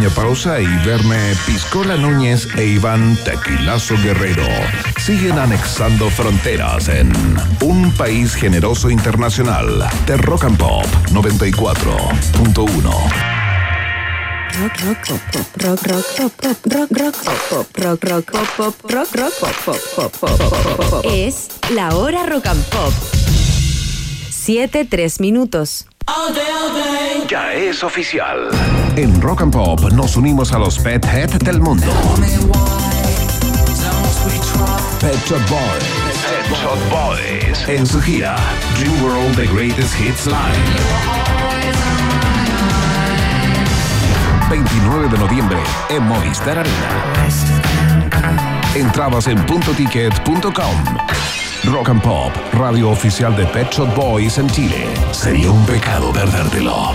pequeña pausa y verme Piscola Núñez e Iván Tequilazo Guerrero siguen anexando fronteras en un país generoso internacional de Rock and Pop 94.1. Rock, rock, pop, rock, rock, pop, pop, rock, rock, pop, rock, rock, pop, pop, rock, rock, pop, pop, pop, pop, pop, pop. Es la hora rock and pop. Siete, tres minutos. Ya es oficial. En Rock and Pop nos unimos a los Pet Head del mundo. Pet Shop Boys. Pet Shop Boys. En su gira Dream World The Greatest Hits Live. 29 de noviembre en Movistar Arena. Entrabas en puntoticket.com. Rock and Pop, radio oficial de Pet Shop Boys en Chile. Sería un pecado perdértelo.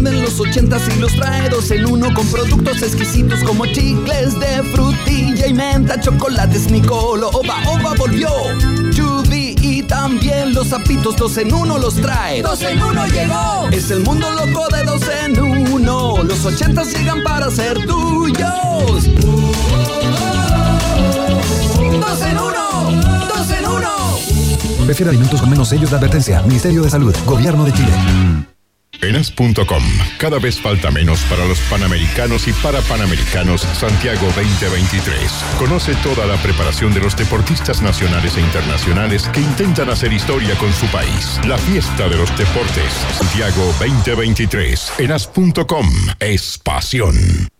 Vuelven los ochentas y los trae dos en uno con productos exquisitos como chicles de frutilla y menta, chocolates Nicolo, Oba Oba volvió. Chubby y también los zapitos dos en uno los trae. ¡Dos en uno llegó! Es el mundo loco de dos en uno. Los ochentas llegan para ser tuyos. ¡Dos en uno! ¡Dos en uno! Prefiere alimentos con menos sellos de advertencia. Ministerio de Salud. Gobierno de Chile. Enas.com. Cada vez falta menos para los Panamericanos y para Panamericanos Santiago 2023. Conoce toda la preparación de los deportistas nacionales e internacionales que intentan hacer historia con su país. La fiesta de los deportes Santiago 2023. Enas.com. Es pasión.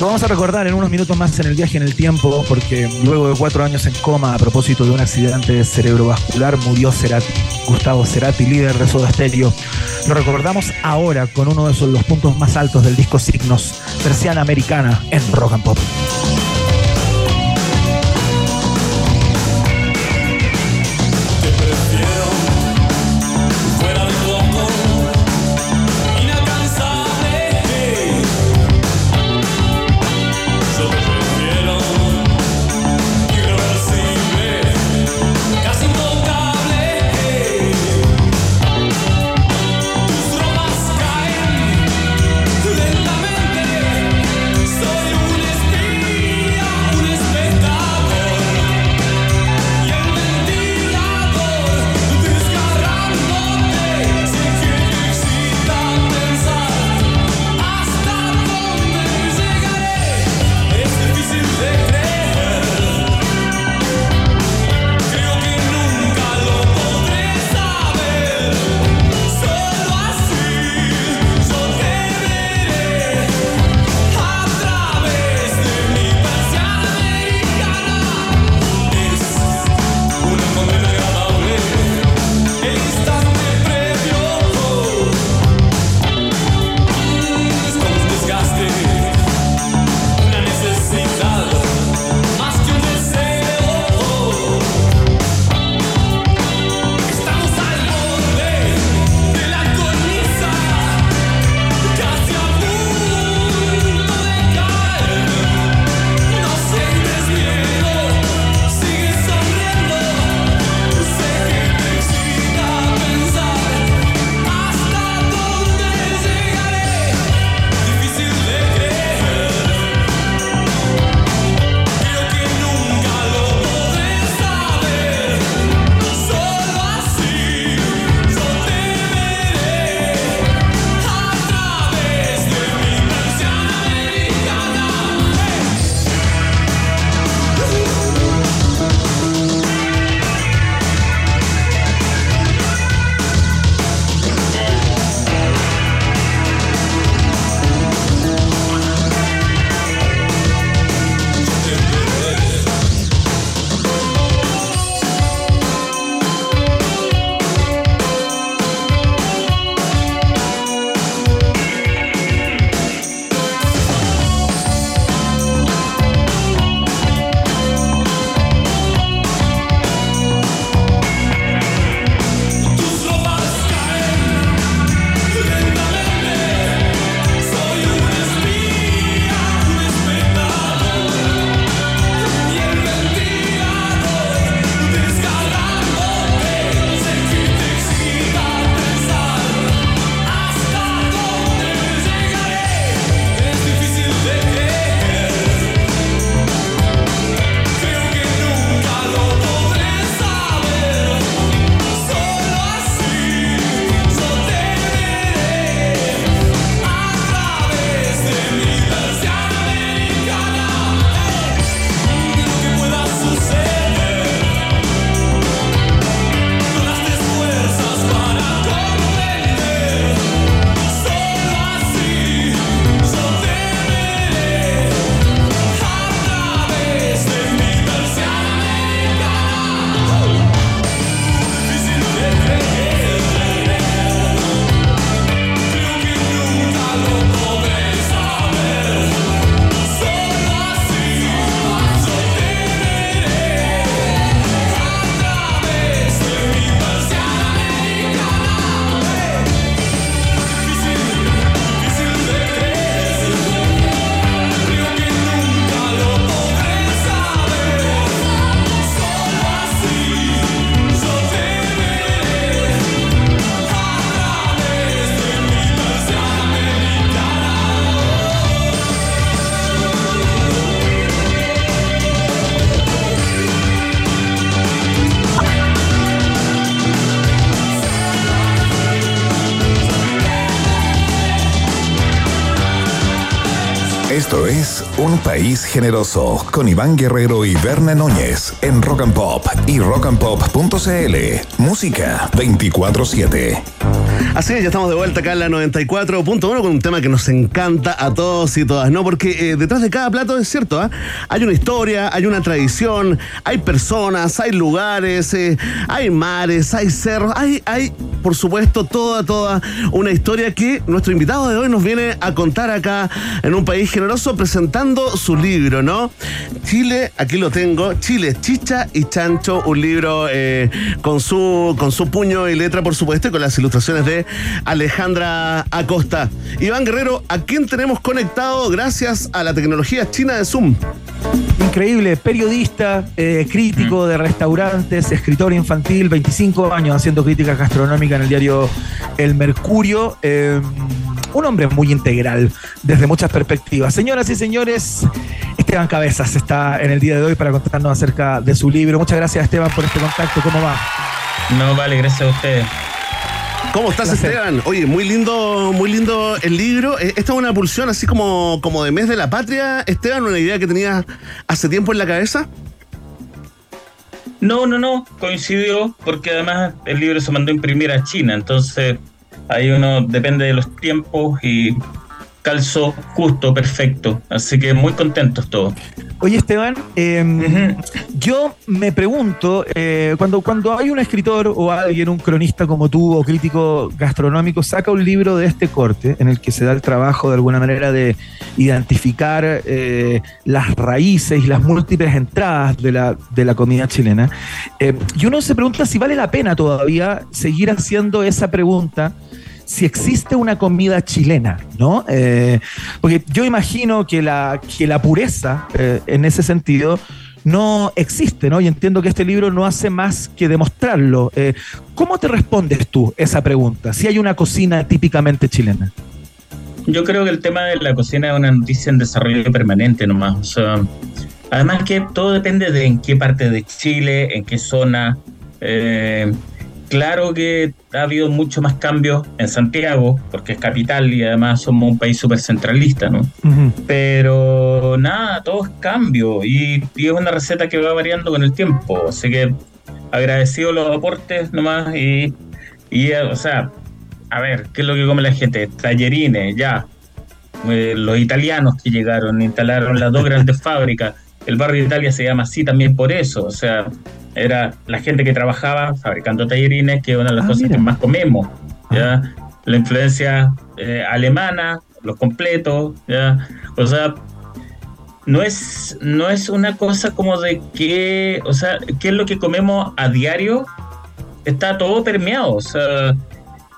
Lo vamos a recordar en unos minutos más en el viaje en el tiempo, porque luego de cuatro años en coma a propósito de un accidente cerebrovascular murió Cerati, Gustavo Cerati, líder de Soda Stereo. Lo recordamos ahora con uno de los puntos más altos del disco Signos, Persiana Americana en Rock and Pop. País Generoso con Iván Guerrero y Verne Núñez en Rock and Pop y rockandpop.cl. Música 24-7. Así es, ya estamos de vuelta acá en la 94.1 con un tema que nos encanta a todos y todas, ¿no? Porque eh, detrás de cada plato es cierto, ¿ah? Hay una historia, hay una tradición, hay personas, hay lugares, eh, hay mares, hay cerros, hay, hay, por supuesto, toda, toda una historia que nuestro invitado de hoy nos viene a contar acá en un país generoso presentando su libro, ¿no? Chile, aquí lo tengo, Chile, Chicha y Chancho, un libro eh, con, su, con su puño y letra, por supuesto, y con las ilustraciones de Alejandra Acosta. Iván Guerrero, ¿a quién tenemos conectado gracias a la tecnología china de Zoom? Increíble, periodista, eh, crítico de restaurantes, escritor infantil, 25 años haciendo crítica gastronómica en el diario El Mercurio. eh, un hombre muy integral desde muchas perspectivas. Señoras y señores, Esteban Cabezas está en el día de hoy para contarnos acerca de su libro. Muchas gracias Esteban por este contacto. ¿Cómo va? No, vale, gracias a ustedes. ¿Cómo estás, Placer. Esteban? Oye, muy lindo, muy lindo el libro. Eh, Esta es una pulsión así como, como de mes de la patria, Esteban, una idea que tenías hace tiempo en la cabeza. No, no, no, coincidió porque además el libro se mandó a imprimir a China, entonces ahí uno depende de los tiempos y calzó justo, perfecto. Así que muy contentos todos. Oye Esteban, eh, Ujú. yo me pregunto, eh, cuando, cuando hay un escritor o alguien, un cronista como tú o crítico gastronómico, saca un libro de este corte en el que se da el trabajo de alguna manera de identificar eh, las raíces y las múltiples entradas de la, de la comida chilena, eh, y uno se pregunta si vale la pena todavía seguir haciendo esa pregunta si existe una comida chilena, ¿no? Eh, porque yo imagino que la, que la pureza, eh, en ese sentido, no existe, ¿no? Y entiendo que este libro no hace más que demostrarlo. Eh, ¿Cómo te respondes tú esa pregunta? Si hay una cocina típicamente chilena. Yo creo que el tema de la cocina es una noticia en desarrollo permanente nomás. O sea, además que todo depende de en qué parte de Chile, en qué zona. Claro que ha habido mucho más cambios en Santiago, porque es capital y además somos un país súper centralista, ¿no? Pero nada, todo es cambio y, y es una receta que va variando con el tiempo. Así que agradecido los aportes nomás y, y eh, o sea, a ver, ¿qué es lo que come la gente? Tallerines, ya. Eh, los italianos que llegaron, instalaron las dos grandes fábricas. El barrio de Italia se llama así también por eso. O sea, era la gente que trabajaba fabricando tallerines, que es una de las Ah, cosas mira. que más comemos. ¿ya? La influencia eh, alemana, los completos, ¿ya? O sea, no es, no es una cosa como de que, o sea, qué es lo que comemos a diario, está todo permeado, o sea,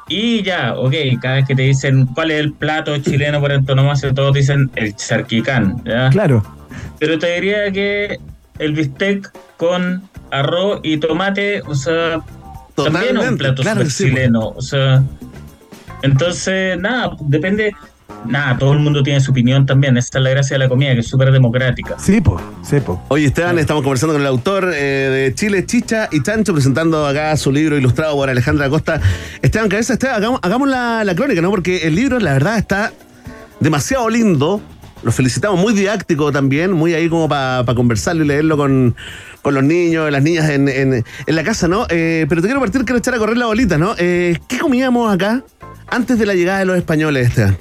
y ya, ok, cada vez que te dicen cuál es el plato chileno por antonomasia, todos dicen el charquicán, ¿ya? Claro. Pero te diría que el bistec con arroz y tomate, o sea, también es un plato claro sí, chileno, o sea, entonces, nada, depende, nada, todo el mundo tiene su opinión también, esa es la gracia de la comida, que es súper democrática. Sí, po, sí, po. Oye, Esteban, estamos conversando con el autor eh, de Chile, Chicha y Chancho, presentando acá su libro ilustrado por Alejandra Acosta. Esteban Cabeza, Esteban, hagamos, hagamos la, la crónica, ¿no? Porque el libro, la verdad, está demasiado lindo. Lo felicitamos, muy didáctico también, muy ahí como para conversarlo y leerlo con, con los niños, las niñas en, en- en la casa, ¿no? Eh, pero te quiero partir, quiero echar a correr la bolita, ¿no? Eh, ¿Qué comíamos acá antes de la llegada de los españoles, Esteban?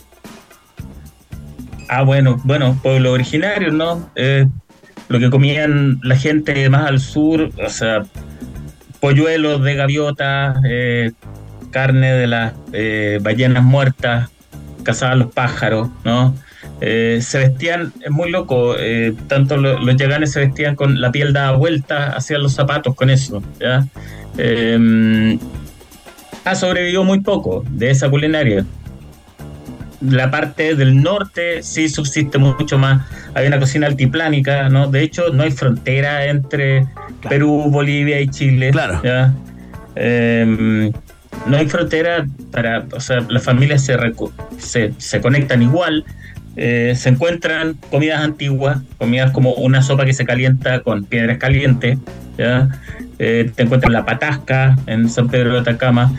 Ah, bueno, bueno, pueblos originarios, ¿no? Eh, lo que comían la gente más al sur, o sea, polluelos de gaviota, eh, carne de las ballenas muertas, cazaban los pájaros, ¿no? Eh, se vestían, es muy loco, eh, tanto lo- los yaganes se vestían con la piel dada vuelta, hacían los zapatos con eso, ¿ya? Eh, ha sobrevivido muy poco de esa culinaria la parte del norte sí subsiste mucho más. Hay una cocina altiplánica, ¿no? De hecho, no hay frontera entre Perú, Bolivia y Chile. Claro. ¿ya? Eh, no hay frontera para, o sea, las familias se, se, se conectan igual. Eh, se encuentran comidas antiguas, comidas como una sopa que se calienta con piedras calientes, ¿ya? Eh, te encuentras la patasca en San Pedro de Atacama.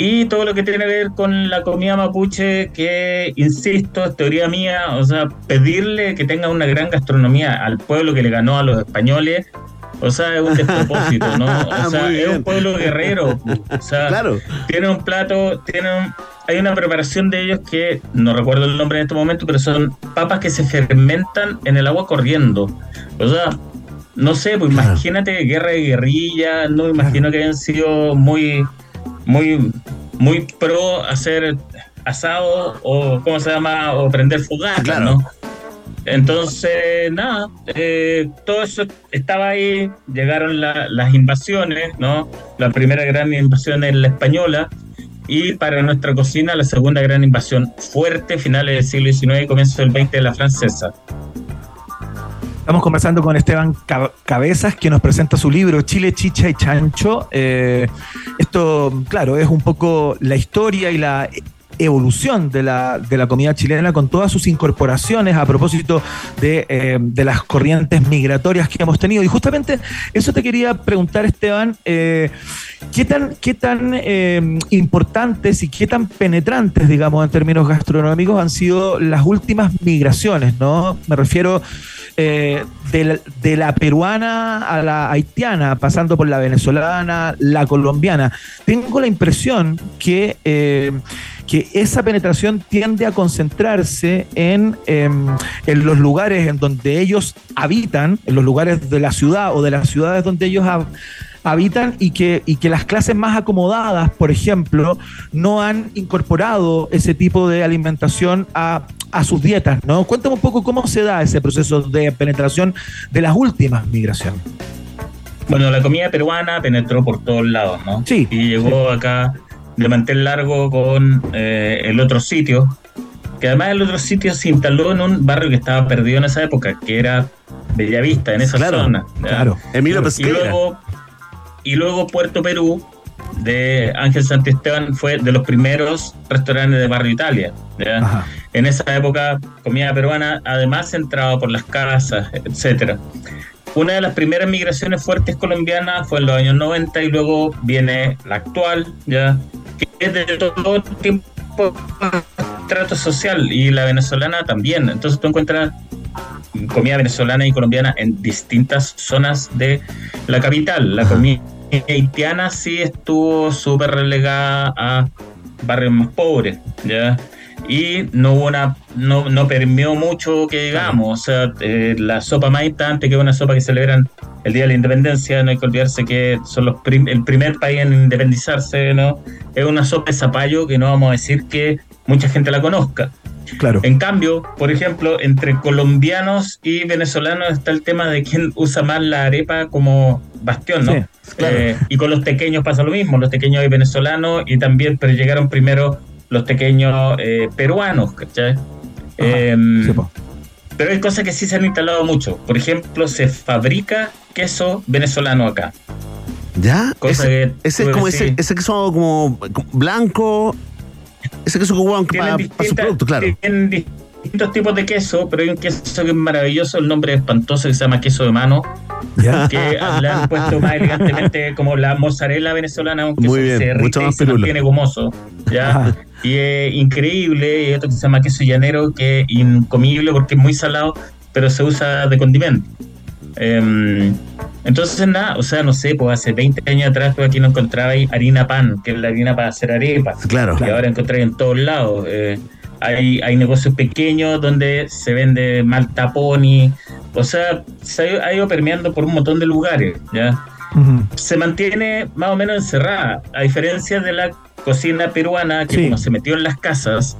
Y todo lo que tiene que ver con la comida mapuche, que, insisto, es teoría mía, o sea, pedirle que tenga una gran gastronomía al pueblo que le ganó a los españoles, o sea, es un despropósito, ¿no? O sea, es un pueblo guerrero, o sea, Claro. tiene un plato, tiene un- hay una preparación de ellos que no recuerdo el nombre en este momento, pero son papas que se fermentan en el agua corriendo. O sea, no sé, pues Claro. imagínate guerra de guerrilla, no imagino que hayan sido muy, muy, muy pro hacer asado o cómo se llama, o prender fogata, Claro. ¿no? Entonces, nada, eh, todo eso estaba ahí, llegaron la- las invasiones, ¿no? La primera gran invasión es la española y para nuestra cocina la segunda gran invasión fuerte, finales del siglo XIX y comienzo del XX de la francesa. Estamos conversando con Esteban Ca- Cabezas, que nos presenta su libro Chile, Chicha y Chancho. Eh, esto, claro, es un poco la historia y la evolución de la, de la comida chilena con todas sus incorporaciones a propósito de, eh, de las corrientes migratorias que hemos tenido. Y justamente eso te quería preguntar, Esteban, eh, ¿qué tan, qué tan eh, importantes y qué tan penetrantes, digamos, en términos gastronómicos han sido las últimas migraciones, ¿no? Me refiero de, la, de la peruana a la haitiana, pasando por la venezolana, la colombiana. Tengo la impresión que, que esa penetración tiende a concentrarse en, em, en los lugares en donde ellos habitan, en los lugares de la ciudad o de las ciudades donde ellos hab- habitan y que, y que las clases más acomodadas, por ejemplo, no han incorporado ese tipo de alimentación a, a sus dietas, ¿no? Cuéntame un poco cómo se da ese proceso de penetración de las últimas migraciones. Bueno, la comida peruana penetró por todos lados, ¿no? Sí. Y llegó acá de mantel largo con eh, el otro sitio, que además el otro sitio se instaló en un barrio que estaba perdido en esa época, que era Bellavista, en esa Claro, zona. ¿ya? Claro. Emilio Y Pesquera. luego, y luego Puerto Perú, de Ángel Santisteban, fue de los primeros restaurantes de Barrio Italia. En esa época, comida peruana, además entraba por las casas, etcétera. Una de las primeras migraciones fuertes colombianas fue en los años 90 y luego viene la actual, ya que es de todo tipo de trato social y la venezolana también. Entonces tú encuentras comida venezolana y colombiana en distintas zonas de la capital. La comida haitiana sí estuvo súper relegada a barrios más pobres, ¿ya? Y no hubo una, no, no permeó mucho que digamos, o sea, eh, la sopa más importante, que es una sopa que celebran el Día de la Independencia, no hay que olvidarse que son los prim- el primer país en independizarse, ¿no? Es una sopa de zapallo que no vamos a decir que mucha gente la conozca. Claro. En cambio, por ejemplo, entre colombianos y venezolanos está el tema de quién usa más la arepa como bastión, ¿no? Sí, claro. Eh, y con los tequeños pasa lo mismo, los tequeños hay venezolanos y también, pero llegaron primero los tequeños eh, peruanos, ¿cachai? Em, Sí, pero hay cosas que sí se han instalado mucho. Por ejemplo, se fabrica queso venezolano acá. ¿Ya? Cosa Ese, que ese como ese, ese queso como como blanco. Ese queso Tienen, para, distintas- productos, claro. tienen distintos tipos de queso, pero hay un queso que es maravilloso, el nombre es espantoso, que se llama queso de mano, ¿Ya? que le han puesto más elegantemente como la mozzarella venezolana, un queso Muy que bien, se mucho y más se mantiene gomoso. ¿ya? Y es increíble, y esto que se llama queso llanero, que es incomible porque es muy salado, pero se usa de condimento. Em, entonces, nada, o sea, no sé, pues hace 20 años atrás tú aquí no encontrabais harina pan, que es la harina para hacer arepas. Claro. Y ahora encontráis en todos lados. Eh, hay, hay negocios pequeños donde se vende malta pony. O sea, se ha, ido permeando por un montón de lugares, ¿ya? Se mantiene más o menos encerrada, a diferencia de la cocina peruana, que Sí. como se metió en las casas,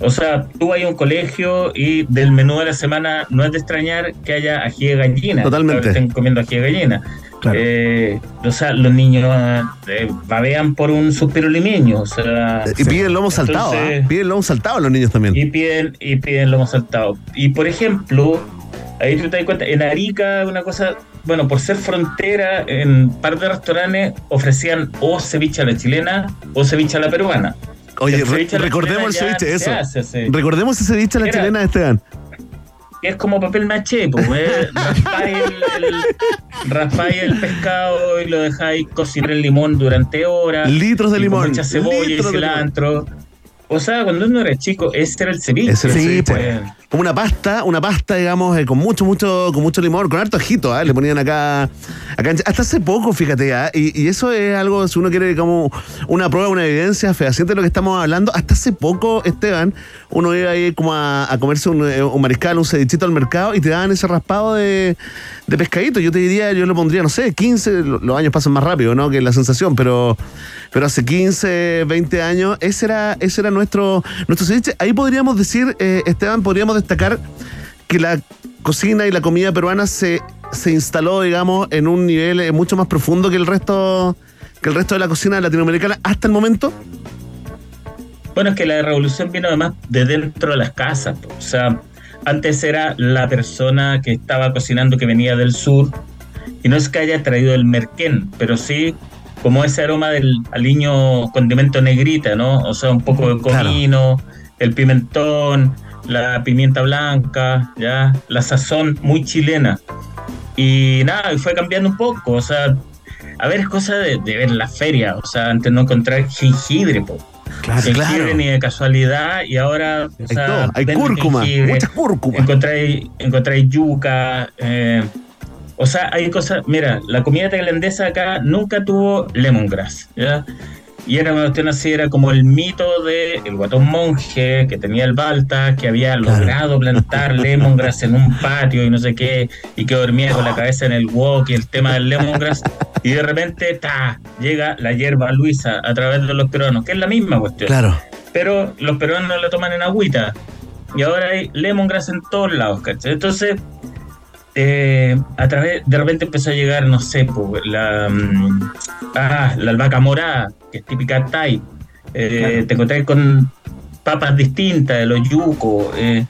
o sea, tú vas a un colegio y del menú de la semana no es de extrañar que haya ají de gallina. Totalmente. estén comiendo ají de gallina. Claro. Eh, o sea, los niños eh, babean por un suspiro limeño, o sea... Y piden lomo saltado, Entonces- ¿ah? Piden lomo saltado los niños también. Y piden, y piden lomo saltado. Y por ejemplo, ahí tú te das cuenta, en Arica, una cosa, bueno, por ser frontera, en un par de restaurantes ofrecían o ceviche a la chilena o ceviche a la peruana. Oye, re- recordemos el ceviche, eso. hace. Recordemos ese ceviche a la Era- chilena, Esteban. es como papel maché, pues, eh, raspáis el, el- raspáis el pescado y lo dejáis cocinar el limón durante horas. Litros de limón, Mucha cebolla y litros cilantro. O sea, cuando uno era chico, ese era el ceviche. Ese era el Sí, ceviche. pues. Eh, Como una pasta, una pasta, digamos, eh, con mucho, mucho, con mucho limón, con harto ajito, ¿ah? le ponían acá, acá hasta hace poco, fíjate, ¿ah? y, eso es algo, si uno quiere como una prueba, una evidencia fehaciente de lo que estamos hablando, hasta hace poco, Esteban, uno iba ahí como a, comerse un, eh, un mariscal, un cevichito al mercado y te daban ese raspado de, de pescadito, yo te diría, yo lo pondría, no sé, 15, lo- los años pasan más rápido, ¿no? Que la sensación, pero, pero hace 15, 20 años, ese era, ese era nuestro, nuestro ceviche. Ahí podríamos decir, eh, Esteban, podríamos destacar que la cocina y la comida peruana se, se instaló, digamos, en un nivel eh, mucho más profundo que el resto que el resto de la cocina latinoamericana hasta el momento. Bueno, es que la revolución vino además de dentro de las casas. O sea, antes era la persona que estaba cocinando que venía del sur, y no es que haya traído el merquén, pero sí como ese aroma del aliño condimento negrita, ¿no? O sea, un poco de Claro. comino, el pimentón, la pimienta blanca, ya, la sazón muy chilena. Y nada, y fue cambiando un poco, o sea, a ver, es cosa de, de ver la feria, o sea, antes no encontrar jengibre, po. Claro, jengibre ni de casualidad y ahora o Hay sea, todo, hay cúrcuma, mucha cúrcuma. encontráis encontráis yuca eh, o sea hay cosas mira la comida tailandesa acá nunca tuvo lemongrass ¿ya? Y era una cuestión así era como el mito de el guatón monje que tenía el balta que había logrado plantar lemongrass en un patio y no sé qué y que dormía con la cabeza en el wok y el tema del lemongrass y de repente ta llega la hierba luisa a través de los peruanos que es la misma cuestión Claro. pero los peruanos lo toman en agüita. Y ahora hay lemongrass en todos lados, ¿cachai? Entonces, eh, a través, de repente empezó a llegar, no sé, la, mm, ah, la albahaca morada, que es típica Thai. Eh, Te encontrás con papas distintas de los yucos. eh,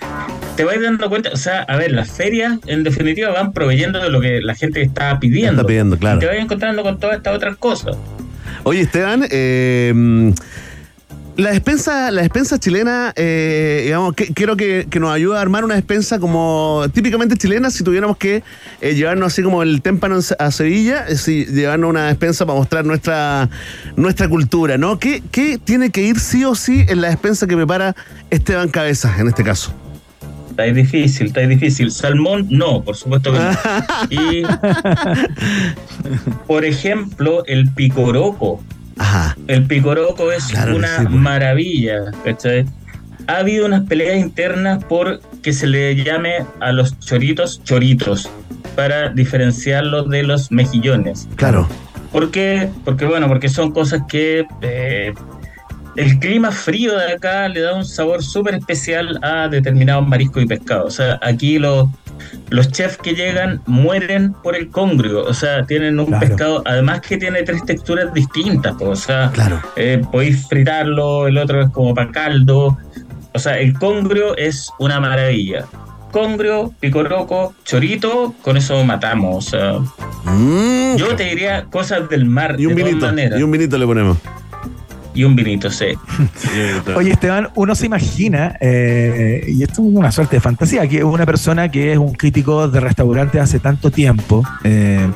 te vas dando cuenta, o sea, a ver, las ferias en definitiva van proveyendo de lo que la gente está pidiendo. Está pidiendo, claro. Y te vas encontrando con todas estas otras cosas. Oye, Esteban, eh, la despensa, la despensa chilena, eh, digamos, que, quiero que, que nos ayude a armar una despensa como típicamente chilena, si tuviéramos que eh, llevarnos así como el témpano a Sevilla, eh, si llevarnos una despensa para mostrar nuestra, nuestra cultura, ¿no? ¿Qué, ¿Qué tiene que ir sí o sí en la despensa que prepara Esteban Cabezas, en este caso? Está difícil, está difícil. Salmón, no, por supuesto que no. Y, por ejemplo, el picoroco. Ajá. El picoroco es Claro una sí, pues. maravilla, ¿cachai? Ha habido unas peleas internas por que se le llame a los choritos choritos para diferenciarlos de los mejillones. Claro. ¿Por qué? Porque bueno, porque son cosas que eh, el clima frío de acá le da un sabor súper especial a determinados mariscos y pescados. O sea, aquí los, los chefs que llegan mueren por el congrio. O sea, tienen un Claro. pescado, además que tiene tres texturas distintas. pues, o sea, Claro. eh, podéis fritarlo, el otro es como para caldo. O sea, el congrio es una maravilla. Congrio, picoroco, chorito, con eso matamos. O sea, Mm, yo te diría cosas del mar, y un de todas vinito, maneras. y un vinito le ponemos. Y un vinito, sí. Oye, Esteban, uno se imagina, eh, y esto es una suerte de fantasía, que una persona que es un crítico de restaurantes hace tanto tiempo, eh,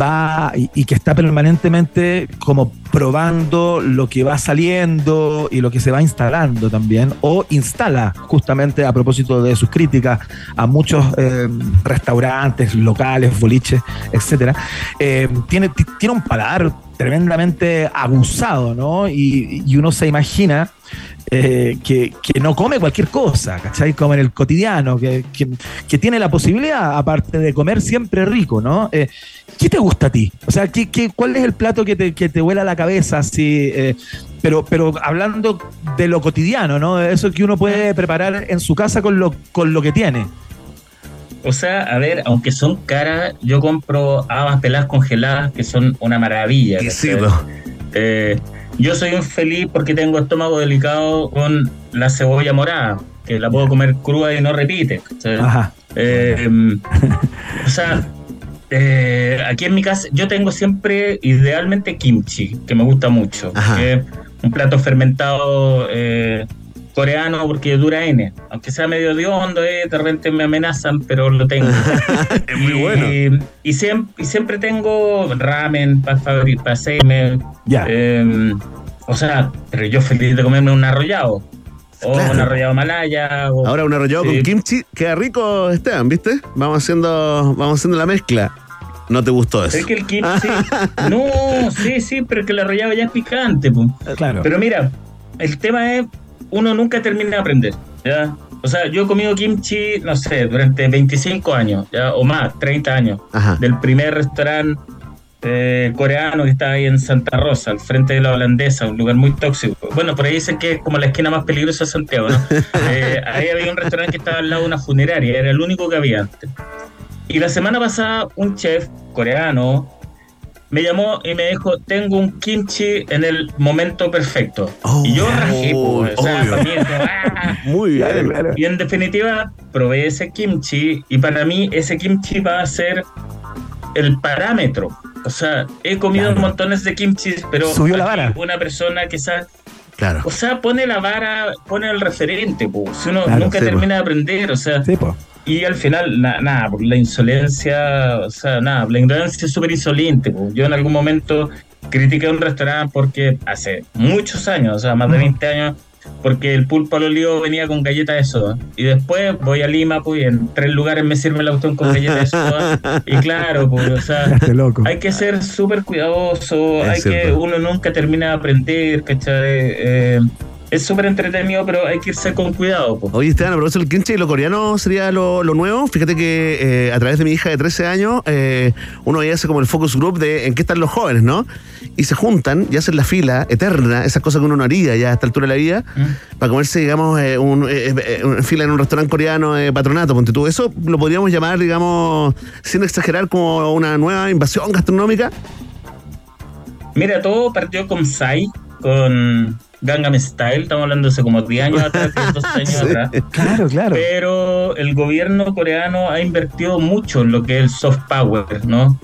va y, y que está permanentemente como probando lo que va saliendo y lo que se va instalando también, o instala justamente a propósito de sus críticas a muchos eh, restaurantes, locales, boliches, etcétera, eh, tiene, ti- tiene un paladar tremendamente abusado, ¿no? Y, uno se imagina eh, que, que no come cualquier cosa, ¿cachai? Como en el cotidiano, que, que- tiene la posibilidad, aparte de comer siempre rico, ¿no? Eh, ¿Qué te gusta a ti? O sea, ¿qué, qué- cuál es el plato que te, que te vuela la cabeza? Así, eh, pero, pero hablando de lo cotidiano, ¿no? Eso que uno puede preparar en su casa con lo, con lo que tiene. O sea, a ver, aunque son caras, yo compro habas peladas congeladas que son una maravilla. Exquisito. Eh, yo soy un feliz porque tengo estómago delicado con la cebolla morada, que la puedo comer cruda y no repite. Ajá. Eh, o sea, eh, aquí en mi casa yo tengo siempre idealmente kimchi, que me gusta mucho. Ajá. que es un plato fermentado eh, coreano porque dura N. Aunque sea medio de hondo, eh, de repente me amenazan, pero lo tengo. Es muy bueno. Y, y siempre, y siempre tengo ramen para para hacerme. Ya. eh, o sea, pero yo feliz de comerme un arrollado. O Claro. un arrollado malaya. O, Ahora un arrollado Sí. con kimchi, queda rico, Esteban, ¿viste? Vamos haciendo, vamos haciendo la mezcla. ¿No te gustó eso? Es que el kimchi. no, sí, sí, pero que el arrollado ya es picante. Claro. Pero mira, el tema es, uno nunca termina de aprender, ¿ya? O sea, yo he comido kimchi, no sé, durante 25 años, ¿ya? O más, 30 años. Ajá. Del primer restaurante eh, coreano que está ahí en Santa Rosa, al frente de la holandesa, un lugar muy tóxico. Bueno, por ahí dicen que es como la esquina más peligrosa de Santiago, ¿no? Eh, ahí había un restaurante que estaba al lado de una funeraria, era el único que había antes. Y la semana pasada un chef coreano me llamó y me dijo, tengo un kimchi en el momento perfecto. Oh, y yo rajé, po, o sea, para mí ¡ah! Muy bien. Y en definitiva, probé ese kimchi y para mí ese kimchi va a ser el parámetro. O sea, he comido Claro. montones de kimchi, pero Subió la vara. una persona que sabe, Claro. o sea, pone la vara, pone el referente, po. si uno Claro, nunca sí, termina de aprender, o sea, Sí. Y al final, na- nada, por la insolencia, o sea, nada, la ignorancia es súper insolente. po. Yo en algún momento critiqué un restaurante porque hace muchos años, o sea, más de 20 años, porque el pulpo al olivo venía con galletas de soda. Y después voy a Lima, pues, y en tres lugares me sirve la cuestión con galletas de soda. Y claro, pues, o sea, Este hay que ser súper cuidadoso, Es hay que, cierto. uno nunca termina de aprender, ¿cachai? Eh, es súper entretenido, pero hay que irse con cuidado, pues. Oye, Esteban, aprovecho el kimchi y lo coreano sería lo, lo nuevo. Fíjate que eh, a través de mi hija de 13 años, eh, uno ahí hace como el focus group de en qué están los jóvenes, ¿no? Y se juntan y hacen la fila eterna, esas cosas que uno no haría ya a esta altura de la vida, para comerse, digamos, eh, un, una fila en un restaurante coreano patronato, ponte tú. Eso lo podríamos llamar, digamos, sin exagerar, como una nueva invasión gastronómica. Mira, todo partió con Psy, con Gangnam Style, estamos hablando de hace como 10 años atrás, 10, 12 años Sí. atrás. Claro, claro. Pero el gobierno coreano ha invertido mucho en lo que es el soft power, ¿no?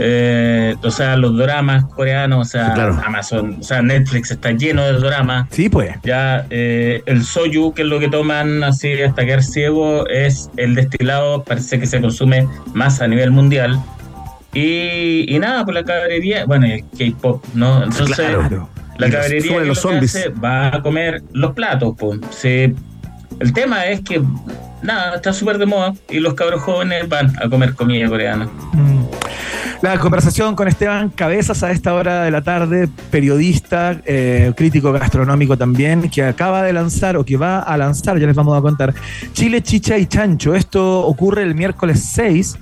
Eh, o sea, los dramas coreanos, o sea, Sí, claro. Amazon, o sea, Netflix está lleno de dramas. Sí, pues. Ya eh, el soyu, que es lo que toman así hasta quedar ciego, es el destilado, parece que se consume más a nivel mundial. Y, y nada, pues la cabrería, bueno, y el K-pop, ¿no? Entonces, Claro. La Y los- lo zombies. hace, va a comer los platos. Sí. El tema es que, nada, está súper de moda y los cabros jóvenes van a comer comida coreana. Mm. La conversación con Esteban Cabezas a esta hora de la tarde, periodista, eh, crítico gastronómico también, que acaba de lanzar o que va a lanzar, ya les vamos a contar, Chile, Chicha y Chancho. Esto ocurre el miércoles 6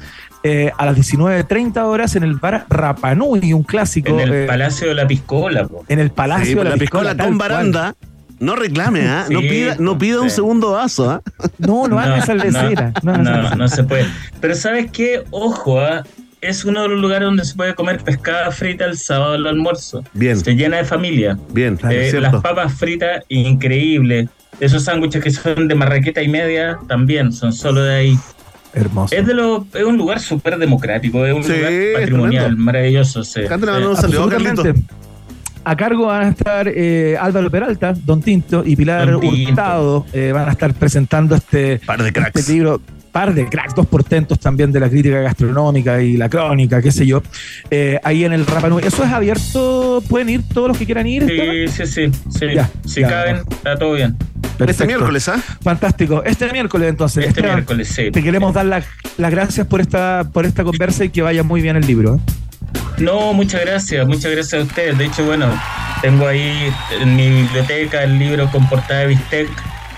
eh, a las 19.30 horas en el bar Rapanui, un clásico. En el eh, Palacio de la Piscola, po. en el Palacio Sí, de pues la, la piscola con cual. baranda. No reclame, ¿ah? no pida, no pida un segundo vaso, ¿ah? No, no hagan esa lecera. No, no, se puede. Pero ¿sabes qué? Ojo, ¿ah? es uno de los lugares donde se puede comer pescada frita el sábado al almuerzo. Bien. Se llena de familia. Bien, Claro, Eh, las papas fritas, increíble. Esos sándwiches que son de marraqueta y media, también son solo de ahí. Hermoso. Es de lo, es un lugar súper democrático, es un Sí, lugar patrimonial, maravilloso. sí. Absolutamente. Carlito. A cargo van a estar eh, Álvaro Peralta, Don Tinto y Pilar Tinto. Hurtado. eh, van a estar presentando este, Par de cracks. este libro. Par de cracks, dos portentos también de la crítica gastronómica y la crónica, qué sé yo. eh, ahí en el Rapanui. ¿Eso es abierto? ¿Pueden ir todos los que quieran ir? Sí, sí, sí. sí. Ya, si ya. caben, está todo bien. Este miércoles, ¿ah? Fantástico. Este miércoles, entonces. Este Esteban, miércoles, sí. Te queremos dar la- las gracias por esta, por esta conversa y que vaya muy bien el libro. ¿eh? No, muchas gracias, muchas gracias a ustedes. De hecho, bueno, tengo ahí en mi biblioteca el libro con portada de bistec,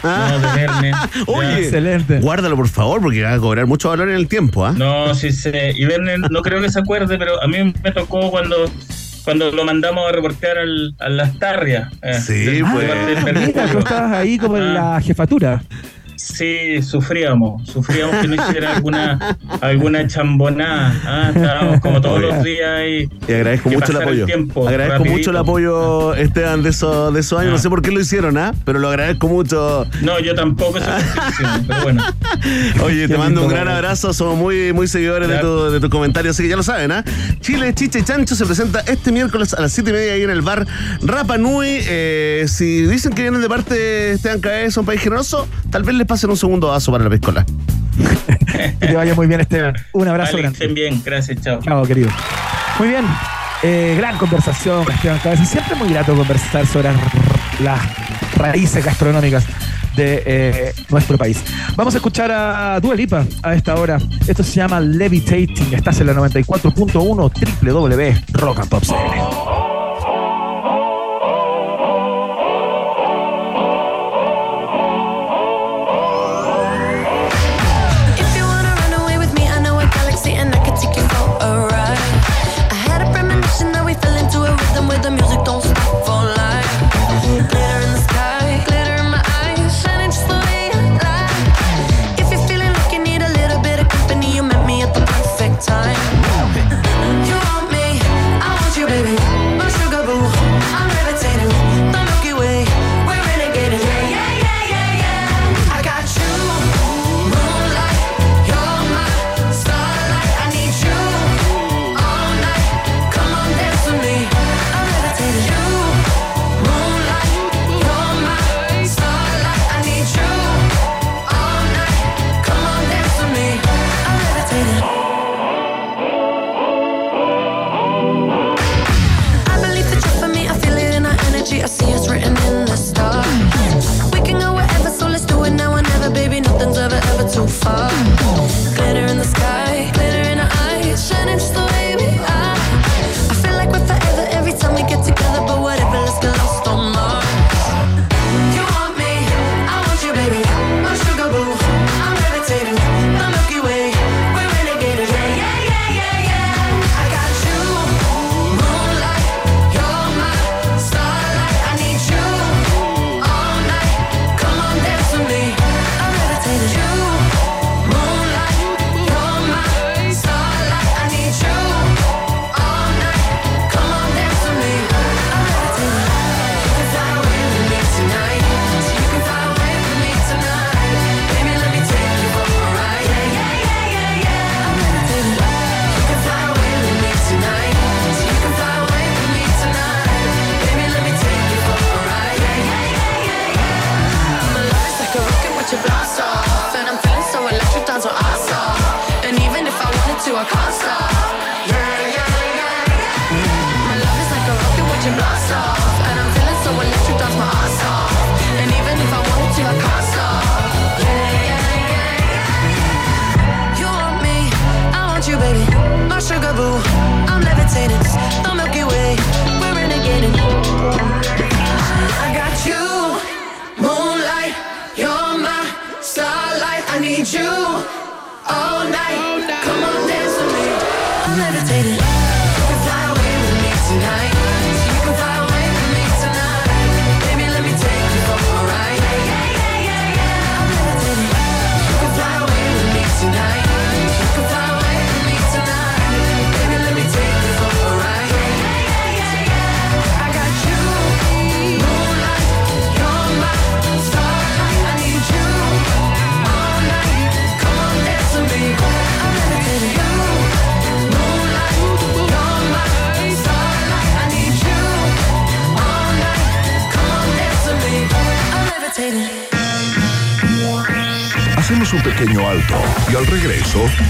¿no? de Verne. Oye. Ya. Excelente. Guárdalo, por favor, porque va a cobrar mucho valor en el tiempo, ¿ah? No, sí sé. Y Verne no creo que se acuerde, pero a mí me tocó cuando cuando lo mandamos a reportear al, a las tarrias. eh, Sí, pues. Ah, mira, tú estabas ahí como en Ah. la jefatura. Sí, sufríamos, sufríamos que no hiciera alguna, alguna chambonada. ¿ah? Estábamos como todos los días y. y agradezco mucho el apoyo. Agradezco mucho el apoyo, Esteban, de, de esos años. No ah. sé por qué lo hicieron, ¿ah? Pero lo agradezco mucho. No, yo tampoco, eso pero bueno. Oye, te mando un gran abrazo. Somos muy, muy seguidores de, tu, de tus comentarios, así que ya lo saben, ¿ah? Chile, Chiche y Chancho se presenta este miércoles a las 7 y media ahí en el bar Rapa Nui. Eh, si dicen que vienen de parte de Esteban Cae, un país generoso, tal vez les pase hacer un segundo vaso para la piscola. que te vaya muy bien, Esteban. Un abrazo vale, grande. Estén bien, gracias, chao. Chao, querido. Muy bien. Eh, gran conversación, Esteban Cabeza. Siempre muy grato conversar sobre las raíces gastronómicas de eh, nuestro país. Vamos a escuchar a Dua Lipa a esta hora. Esto se llama Levitating. Estás en la 94.1 www.rockandpopcl.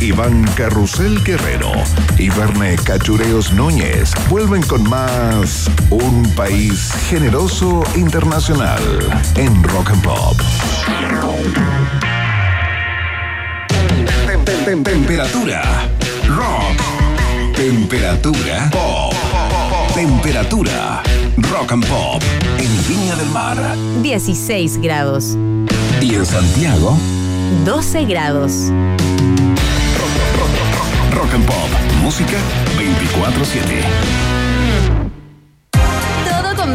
Iván Carrusel Guerrero y Verne Cachureos Núñez vuelven con más Un País Generoso Internacional en Rock and Pop. Temperatura Rock. Temperatura Pop. Temperatura Rock and Pop en Viña del Mar. 16 grados. Y en Santiago. 12 grados. Rock, rock, rock, rock rock and Pop, música 24-7.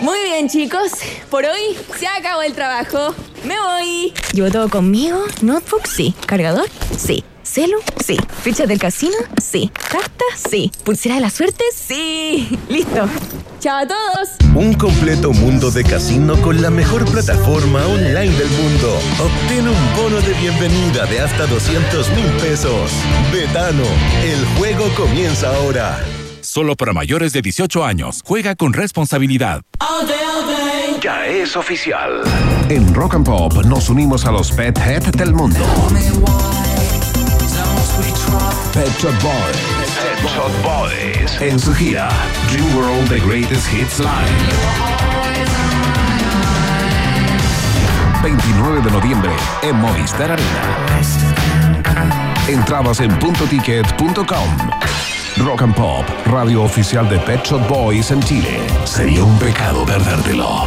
Muy bien, chicos. Por hoy se acabó el trabajo. Me voy. ¿Llevo todo conmigo? ¿Notebook? Sí. ¿Cargador? Sí. ¿Celu? Sí. ¿Fichas del casino? Sí. ¿Carta? Sí. ¿Pulsera de la suerte? Sí. Listo. Chao a todos. Un completo mundo de casino con la mejor plataforma online del mundo. Obtiene un bono de bienvenida de hasta 200 mil pesos. Betano, el juego comienza ahora. Solo para mayores de 18 años. Juega con responsabilidad. Ya es oficial. En Rock and Pop nos unimos a los Pet Head del mundo. Pet Shop Boys. Pet Shop Boys. En su gira Dream World The Greatest Hits Live. 29 de noviembre en Movistar Arena. Entrabas en puntoticket.com. Rock and Pop, radio oficial de Pet Shop Boys en Chile. Sería un pecado perdértelo.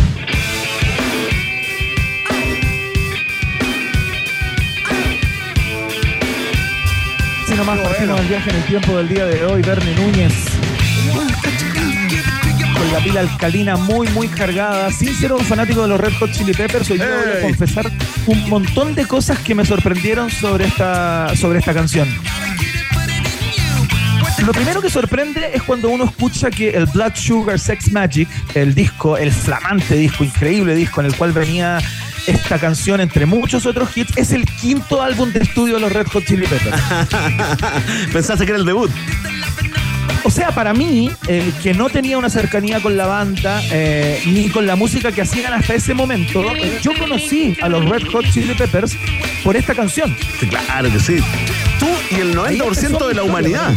Nomás partimos el viaje en el tiempo del día de hoy. Verne Núñez. Con la pila alcalina muy, muy cargada. Sin ser un fanático de los Red Hot Chili Peppers, hoy día voy a confesar un montón de cosas que me sorprendieron sobre esta, sobre esta canción. Lo primero que sorprende es cuando uno escucha que el Blood Sugar Sex Magic, el disco, el flamante disco, increíble disco en el cual venía esta canción entre muchos otros hits, es el quinto álbum de estudio de los Red Hot Chili Peppers. Pensaste que era el debut. O sea, para mí, eh, que no tenía una cercanía con la banda eh, ni con la música que hacían hasta ese momento, eh, yo conocí a los Red Hot Chili Peppers por esta canción. Claro que sí. Tú y el 90% de la humanidad.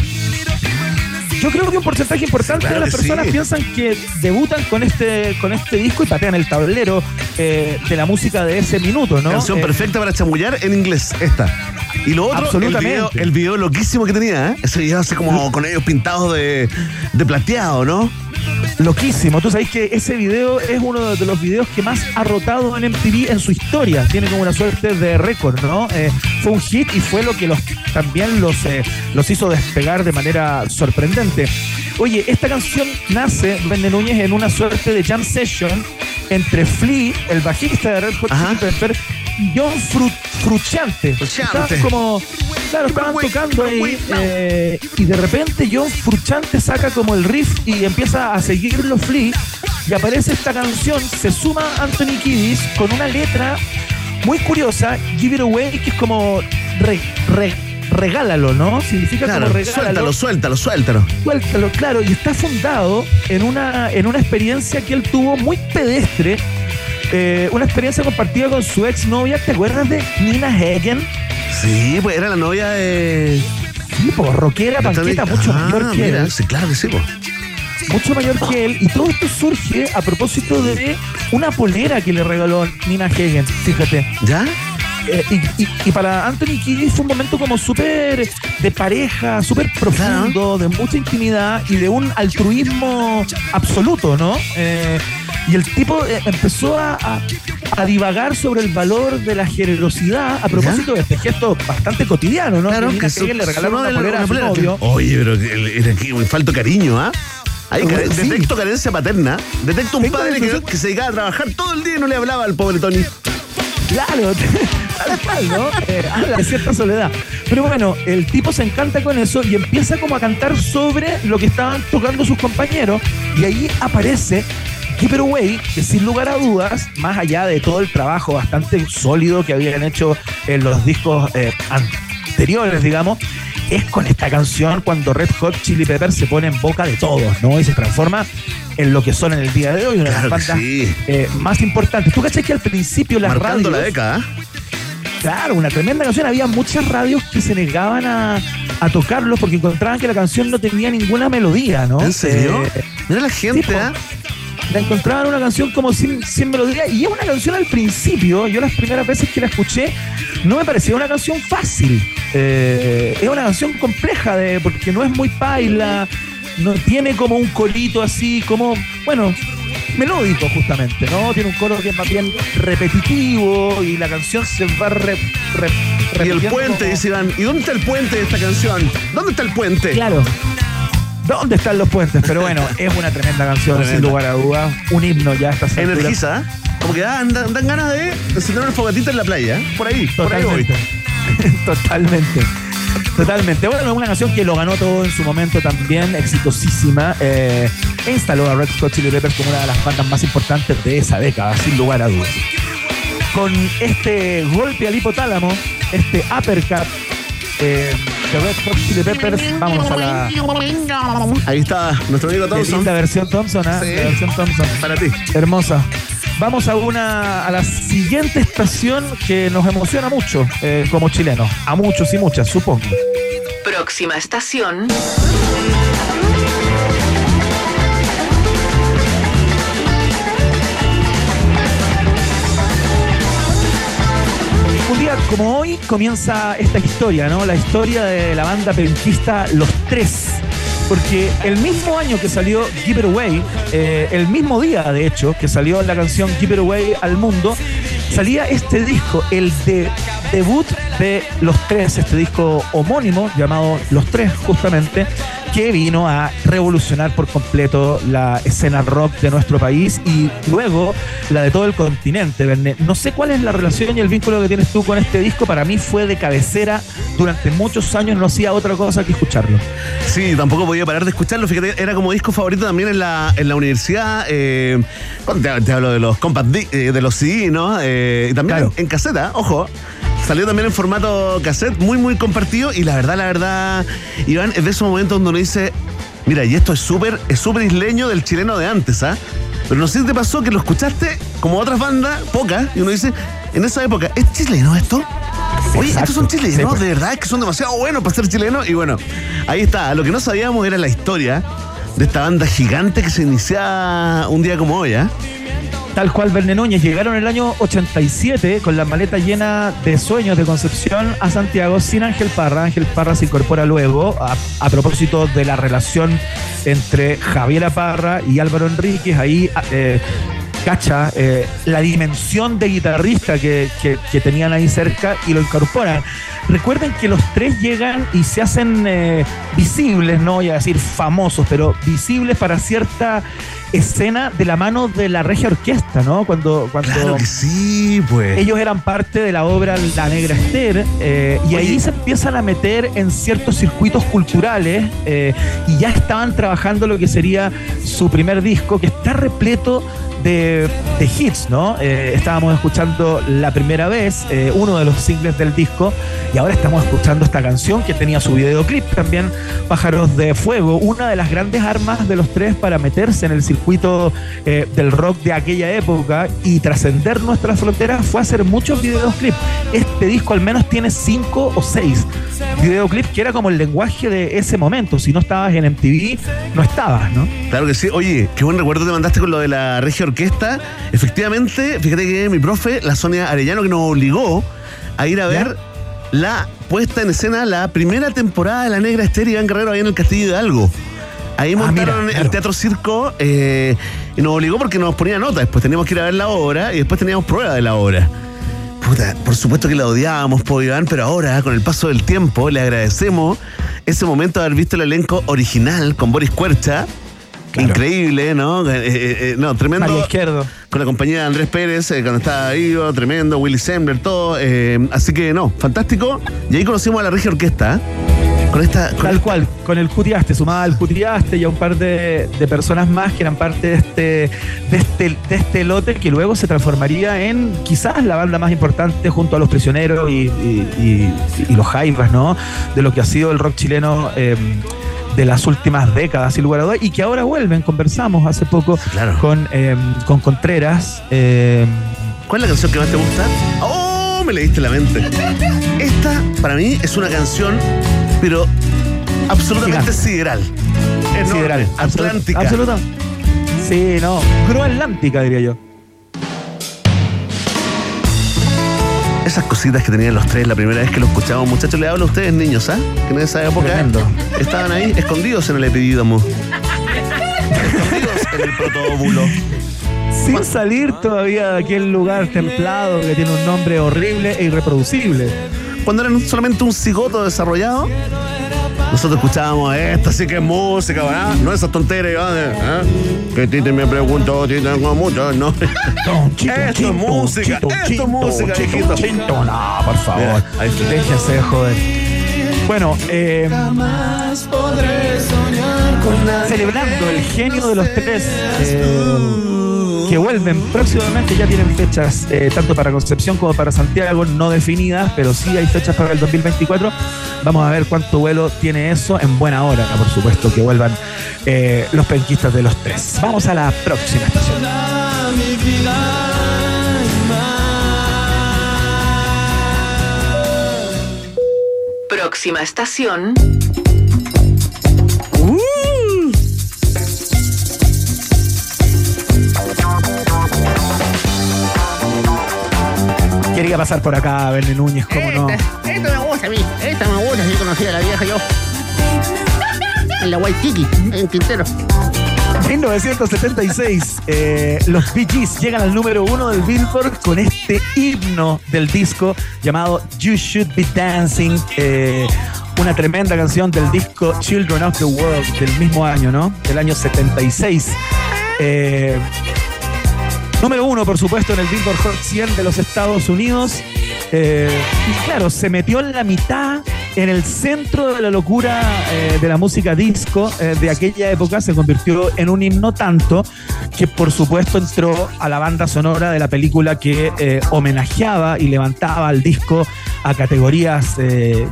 Yo creo que un porcentaje importante Claro de las personas sí. piensan que debutan con este, con este disco y patean el tablero eh, de la música de ese minuto, ¿no? Canción Eh, perfecta para chamullar en inglés, esta. Y lo otro, el video, el video loquísimo que tenía, ¿eh? Ese video así como con ellos pintados de, de plateado, ¿no? Loquísimo. Tú sabes que ese video es uno de los videos que más ha rotado en MTV en su historia. Tiene como una suerte de récord, ¿no? Eh, fue un hit y fue lo que los, también los, eh, los hizo despegar de manera sorprendente. Oye, esta canción nace, Vende Núñez, en una suerte de jam session entre Flea, el bajista de Red Hot Chili Peppers, John Fru Frusciante. Estaban como, claro, estaban tocando ahí eh, y de repente John Frusciante saca como el riff y empieza a seguirlo Flea y aparece esta canción, se suma Anthony Kiddis con una letra muy curiosa, Give It Away, que es como re- re- regálalo, ¿no? Significa Claro, como regálalo. suéltalo, suéltalo, suéltalo. Suéltalo, claro, y está fundado en una, en una experiencia que él tuvo muy pedestre, eh, una experiencia compartida con su exnovia, ¿te acuerdas de Nina Hagen? Sí, pues era la novia de. Sí, pues, rockera, panqueta, mucho Ah, mayor que mira, él. Sí, claro que sí, pues. mucho mayor que él y todo esto surge a propósito de una polera que le regaló Nina Hagen, fíjate. ¿Ya? Eh, y, y- y para Anthony Kiedis fue un momento como súper de pareja, súper profundo, de mucha intimidad y de un altruismo absoluto, ¿no? Eh, y el tipo eh, empezó a, a- a divagar sobre el valor de la generosidad a propósito de este gesto bastante cotidiano, ¿no? Claro, que su- le regalaron una polera a su polera. novio. Oye, pero un falto cariño, ¿ah? Ahí Bueno, care- sí. detecto carencia paterna. Detecto un padre que, se dedicaba a trabajar todo el día y no le hablaba al pobre Tony. Claro, tal cual, ¿no? Eh, habla de cierta soledad. Pero bueno, el tipo se encanta con eso y empieza como a cantar sobre lo que estaban tocando sus compañeros. Y ahí aparece Keep It Away, que sin lugar a dudas, más allá de todo el trabajo bastante sólido que habían hecho en los discos eh, anteriores, digamos, es con esta canción cuando Red Hot Chili Peppers se pone en boca de todos, ¿no? Y se transforma en lo que son en el día de hoy, una de las bandas sí. eh, más importantes. ¿Tú cachai que al principio las Marcando la radios... década. ¿ah? Claro, una tremenda canción. Había muchas radios que se negaban a, a tocarlos porque encontraban que la canción no tenía ninguna melodía, ¿no? ¿En serio? Eh, Mira la gente, sí. La encontraban una canción como sin, sin melodía y es una canción al principio, yo las primeras veces que la escuché no me parecía una canción fácil, Eh, es una canción compleja de, porque no es muy paila, no tiene como un corito así, como, bueno, melódico justamente, ¿no? Tiene un coro que es más bien repetitivo y la canción se va re, re- Y el puente, como- dice Iván. ¿Y dónde está el puente de esta canción? ¿Dónde está el puente? Claro. ¿Dónde están los puentes? Pero bueno, es una tremenda canción, sin lugar a dudas. Un himno ya alturas. Energiza, ¿ah? Como que dan, dan- dan ganas de encender una fogatita en la playa. ¿eh? Por ahí, por ahí voy. Totalmente. Totalmente. Totalmente. Bueno, es una canción que lo ganó todo en su momento también, exitosísima. eh, e instaló a Red Hot Chili Peppers como una de las bandas más importantes de esa década, sin lugar a dudas. Con este golpe al hipotálamo, este uppercut eh, de Red Hot Chili Peppers, vamos a la Ahí está nuestro amigo Thompson. linda versión Thompson, ¿ah? Sí. La versión Thompson. Para ti. Hermosa. Vamos a una a la siguiente estación que nos emociona mucho eh, como chilenos. A muchos y muchas, supongo. Próxima estación. Como hoy comienza esta historia, ¿no? La historia de la banda penquista Los Tres. Porque el mismo año que salió Give It Away, eh, el mismo día de hecho que salió la canción Give It Away al mundo, salía este disco, el de debut de Los Tres, este disco homónimo llamado Los Tres justamente, que vino a revolucionar por completo la escena rock de nuestro país y luego la de todo el continente, Verne. No sé cuál es la relación y el vínculo que tienes tú con este disco, para mí fue de cabecera durante muchos años, no hacía otra cosa que escucharlo. Sí, tampoco podía parar de escucharlo. Fíjate, era como disco favorito también en la, en la universidad. eh, te, te hablo de los compact eh, de los CD, ¿no? Eh, y también Claro. en caseta, ojo. Salió también en formato cassette, muy, muy compartido. Y la verdad, la verdad, Iván, es de esos momentos donde uno dice, mira, y esto es súper, es súper isleño del chileno de antes, ¿ah? Pero no sé si te pasó que lo escuchaste como otras bandas, pocas, y uno dice, en esa época, ¿es chileno esto? Oye, Exacto. estos son chilenos, Sí, pues. de verdad es que son demasiado buenos para ser chilenos. Y bueno, ahí está. Lo que no sabíamos era la historia de esta banda gigante que se inicia un día como hoy, ¿ah? Tal cual Verne Núñez, llegaron el año 87 con la maleta llena de sueños de Concepción a Santiago sin Ángel Parra. Ángel Parra se incorpora luego a, propósito de la relación entre Javiera Parra y Álvaro Enríquez. Ahí eh, cacha eh, la dimensión de guitarrista que, que- que tenían ahí cerca y lo incorporan. Recuerden que los tres llegan y se hacen eh, visibles, no voy a decir famosos, pero visibles para cierta escena de la mano de la regia orquesta, ¿no? Cuando, cuando Claro que sí, pues. ellos eran parte de la obra La Negra Esther eh, y ahí se empiezan a meter en ciertos circuitos culturales eh, y ya estaban trabajando lo que sería su primer disco que está repleto de, de hits, ¿no? Eh, estábamos escuchando la primera vez eh, uno de los singles del disco y ahora estamos escuchando esta canción que tenía su videoclip también, Pájaros de Fuego, una de las grandes armas de los tres para meterse en el circuito circuito eh, del rock de aquella época y trascender nuestras fronteras fue hacer muchos videoclips. Este disco al menos tiene cinco o seis videoclips que era como el lenguaje de ese momento. Si no estabas en MTV, no estabas, ¿no? Claro que sí. Oye, qué buen recuerdo te mandaste con lo de la Regia Orquesta. Efectivamente, fíjate que mi profe, la Sonia Arellano, que nos obligó a ir a ver la puesta en escena, la primera temporada de La Negra Estéreo y Iván Guerrero ahí en el Castillo de Algo. Ahí montaron Ah, mira, el. Teatro Circo eh, y nos obligó porque nos ponía nota. Después teníamos que ir a ver la obra y después teníamos prueba de la obra. Puta, por supuesto que la odiábamos, po, Iván, pero ahora, con el paso del tiempo, le agradecemos ese momento de haber visto el elenco original con Boris Cuercha. Increíble, ¿no? Eh, eh, no, tremendo. María Izquierdo. Con la compañía de Andrés Pérez, eh, cuando estaba vivo, tremendo, Willy Sembler, todo. así que no, fantástico. Y ahí conocimos a la Regia Orquesta. Con esta. con Tal cual, con el Cutiaste, sumada al Cutiaste y a un par de, de personas más que eran parte de este, de, este, de este lote que luego se transformaría en quizás la banda más importante junto a Los Prisioneros y, y- y- y Los Jaivas, ¿no? De lo que ha sido el rock chileno eh, de las últimas décadas, sin lugar a dudas, y que ahora vuelven. Conversamos hace poco con, eh, con Contreras. eh, ¿Cuál es la canción que más te gusta? ¡Oh! Me leíste la mente. Esta, para mí, es una canción, pero absolutamente sideral. Enorme, Sideral. Atlántica. Absoluta. Sí, no. Groenlántica, diría yo. Esas cositas que tenían los tres la primera vez que lo escuchamos, muchachos, le hablo a ustedes, niños, ¿ah? Que en esa época Tremendo. estaban ahí escondidos en el epidídamo. escondidos en el protóbulo. Sin salir todavía de aquel lugar templado que tiene un nombre horrible e irreproducible. Cuando eran solamente un cigoto desarrollado, nosotros escuchábamos esto, así que es música, ¿verdad? No esas tonteras, ¿verdad? ¿eh? Que Tite me preguntó, Tite tengo mucho, no. esto es música, esto es música, hijito. No, por favor. Mira. Déjese de joder. Bueno, eh, celebrando el genio de los tres eh, que vuelven próximamente, ya tienen fechas eh, tanto para Concepción como para Santiago, no definidas, pero sí hay fechas para el 2024. Vamos a ver cuánto vuelo tiene eso en buena hora, por supuesto, que vuelvan eh, los penquistas de los tres. Vamos a la próxima estación. Próxima estación. Quería pasar por acá, Bernie Núñez, cómo no. Esta, me gusta a mí. Esta me gusta, si conocí a la vieja yo. En la Waikiki, en Quintero. 1976, eh, los Bee Gees llegan al número uno del Billboard con este himno del disco llamado You Should Be Dancing. eh, una tremenda canción del disco Children of the World del mismo año, ¿no? Del año 76. Eh, número uno, por supuesto, en el Billboard Hot 100 de los Estados Unidos. Eh, y claro, se metió en la mitad, en el centro de la locura eh, de la música disco eh, de aquella época. Se convirtió en un himno tanto que, por supuesto, entró a la banda sonora de la película que homenajeaba y levantaba al disco a categorías,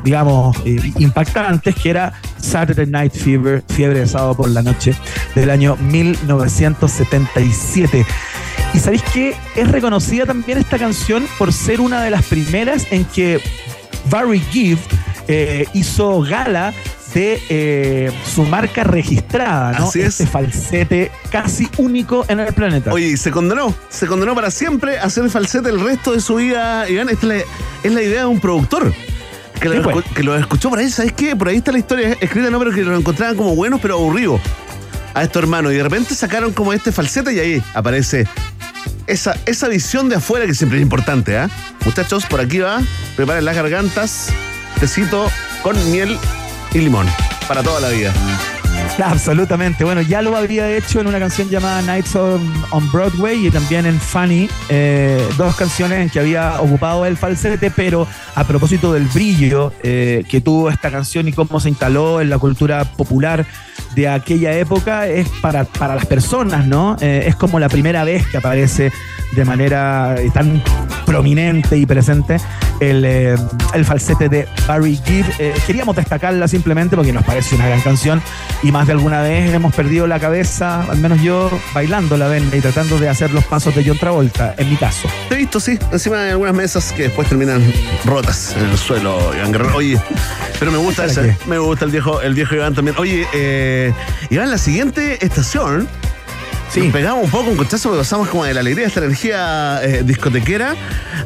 digamos, impactantes, que era Saturday Night Fever, Fiebre de Sábado por la Noche, del año 1977. Y sabéis que es reconocida también esta canción por ser una de las primeras en que Barry Gibb eh, hizo gala de eh, su marca registrada, ¿no? Así es. Este falsete casi único en el planeta. Oye, se condenó, se condenó para siempre a hacer falsete el resto de su vida. Iván, esta es la, es la idea de un productor. Que, Sí, lo, pues. que lo escuchó por ahí, ¿sabes qué? Por ahí está la historia escrita, no, pero que lo encontraban como buenos, pero aburridos a estos hermanos. Y de repente sacaron como este falsete y ahí aparece esa, esa visión de afuera que siempre es importante, ¿ah? Muchachos, por aquí va, preparen las gargantas, tecito con miel y limón, para toda la vida. Absolutamente. Bueno, ya lo había hecho en una canción llamada Nights on, on Broadway y también en Funny, eh, dos canciones en que había ocupado el falsete, pero a propósito del brillo eh, que tuvo esta canción y cómo se instaló en la cultura popular de aquella época, es para, para las personas, ¿no? Eh, es como la primera vez que aparece de manera tan prominente y presente el, eh, el falsete de Barry Gibb. Eh, queríamos destacarla simplemente porque nos parece una gran canción y más de alguna vez hemos perdido la cabeza, al menos yo, bailando la venda y tratando de hacer los pasos de John Travolta, en mi caso. Te he visto, sí, encima de algunas mesas que después terminan rotas en el suelo, Iván Guerrero. Oye, pero me gusta ¿Para ese, me gusta el viejo, el viejo Iván también. Oye, eh, Iván, la siguiente estación. Sí. Nos pegamos un poco un cochazo porque pasamos como de la alegría, de esta energía eh, discotequera,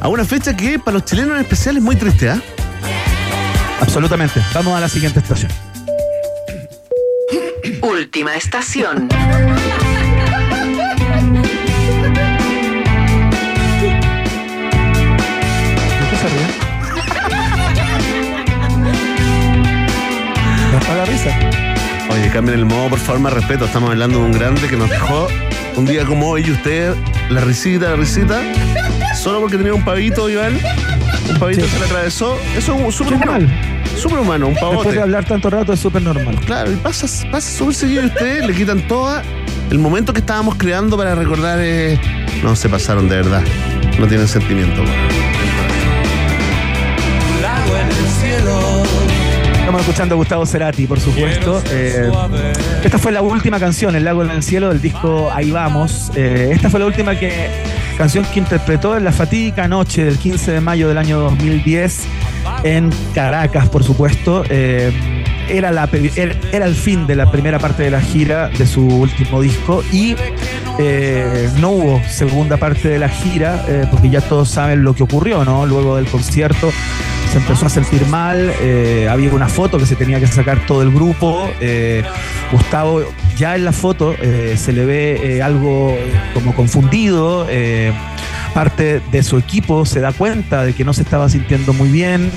a una fecha que para los chilenos en especial es muy triste, ¿ah? Absolutamente. Vamos a la siguiente estación. Última estación. ¿De qué se ríen? ¿Me apaga la risa? Oye, cambien el modo, por favor, más respeto. Estamos hablando de un grande que nos dejó un día como hoy y usted, la risita, la risita, solo porque tenía un pavito, Iván. Un pavito Sí. se le atravesó. Eso es Súper superhumano. normal. Superhumano, un Después de pavote. hablar tanto rato es súper normal. Claro, y pasa, pasa súper seguido y usted le quitan todo el momento que estábamos creando para recordar. eh, No, se pasaron de verdad. No tienen sentimiento. Lago en el cielo. Estamos escuchando a Gustavo Cerati, por supuesto. Eh, esta fue la última canción, El lago en el cielo, del disco Ahí vamos. Eh, esta fue la última que, canción que interpretó en la fatídica noche del 15 de mayo del año 2010 en Caracas, por supuesto. Eh, era, la, era, era el fin de la primera parte de la gira de su último disco y eh, no hubo segunda parte de la gira eh, porque ya todos saben lo que ocurrió, ¿no? Luego del concierto se empezó a sentir mal, eh, había una foto que se tenía que sacar todo el grupo, eh, Gustavo ya en la foto eh, se le ve algo como confundido, parte de su equipo se da cuenta de que no se estaba sintiendo muy bien,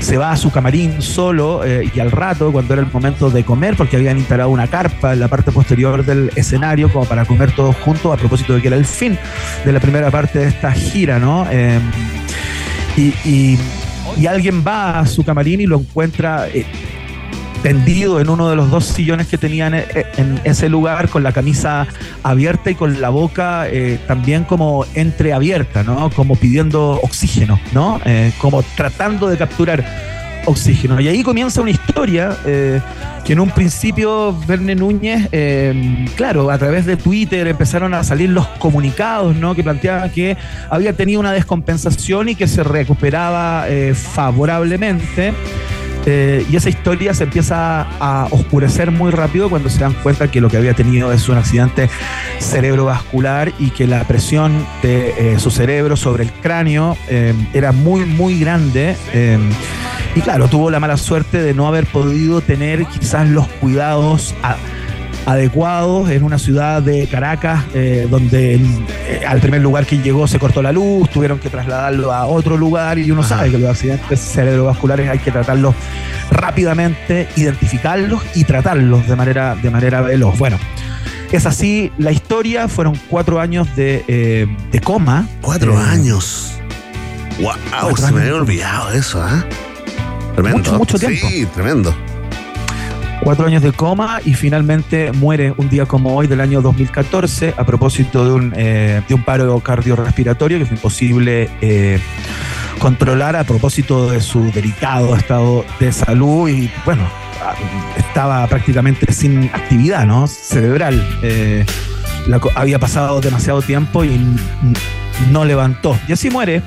se va a su camarín solo y al rato, cuando era el momento de comer, porque habían instalado una carpa en la parte posterior del escenario como para comer todos juntos, a propósito de que era el fin de la primera parte de esta gira, ¿no? Y, alguien va a su camarín y lo encuentra eh, tendido en uno de los dos sillones que tenían en, en ese lugar con la camisa abierta y con la boca eh, también como entreabierta, ¿no? Como pidiendo oxígeno, ¿no? Eh, como tratando de capturar oxígeno. Y ahí comienza una historia eh, que en un principio Verne Núñez, eh, claro, a través de Twitter empezaron a salir los comunicados, ¿no? Que planteaban que había tenido una descompensación y que se recuperaba eh, favorablemente. Y esa historia se empieza a oscurecer muy rápido cuando se dan cuenta que lo que había tenido es un accidente cerebrovascular y que la presión de su cerebro sobre el cráneo era muy, muy grande. Y claro, tuvo la mala suerte de no haber podido tener quizás los cuidados a- adecuados en una ciudad de Caracas, eh, donde eh, al primer lugar que llegó se cortó la luz, tuvieron que trasladarlo a otro lugar y uno sabe que los accidentes cerebrovasculares hay que tratarlos rápidamente, identificarlos y tratarlos de manera, de manera veloz. Bueno, es así la historia, fueron cuatro años de, eh, de coma. Cuatro años. Wow, Cuatro se me había olvidado eso, ¿ah? Tremendo. Mucho, mucho tiempo. Sí, tremendo. cuatro años de coma y finalmente muere un día como hoy del año 2014 a propósito de un, eh, de un paro cardiorrespiratorio que fue imposible eh, controlar a propósito de su delicado estado de salud y bueno, estaba prácticamente sin actividad ¿no? cerebral. Eh, la había pasado demasiado tiempo y no levantó. Y así muere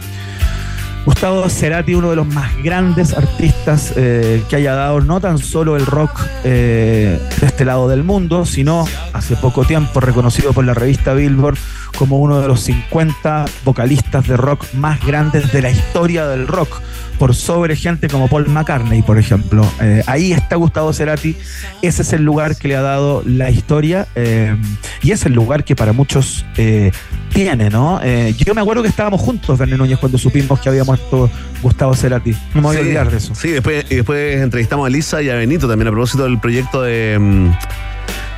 Gustavo Cerati, uno de los más grandes artistas eh, que haya dado no tan solo el rock eh, de este lado del mundo, sino hace poco tiempo reconocido por la revista Billboard como uno de los 50 vocalistas de rock más grandes de la historia del rock, por sobre gente como Paul McCartney, por ejemplo. Eh, ahí está Gustavo Cerati, ese es el lugar que le ha dado la historia eh, y es el lugar que para muchos eh, tiene, ¿no? Yo me acuerdo que estábamos juntos, Verne Núñez, cuando supimos que había muerto Gustavo Cerati. No me voy a olvidar de eso. Sí, después, y después entrevistamos a Lisa y a Benito también a propósito del proyecto de, mm,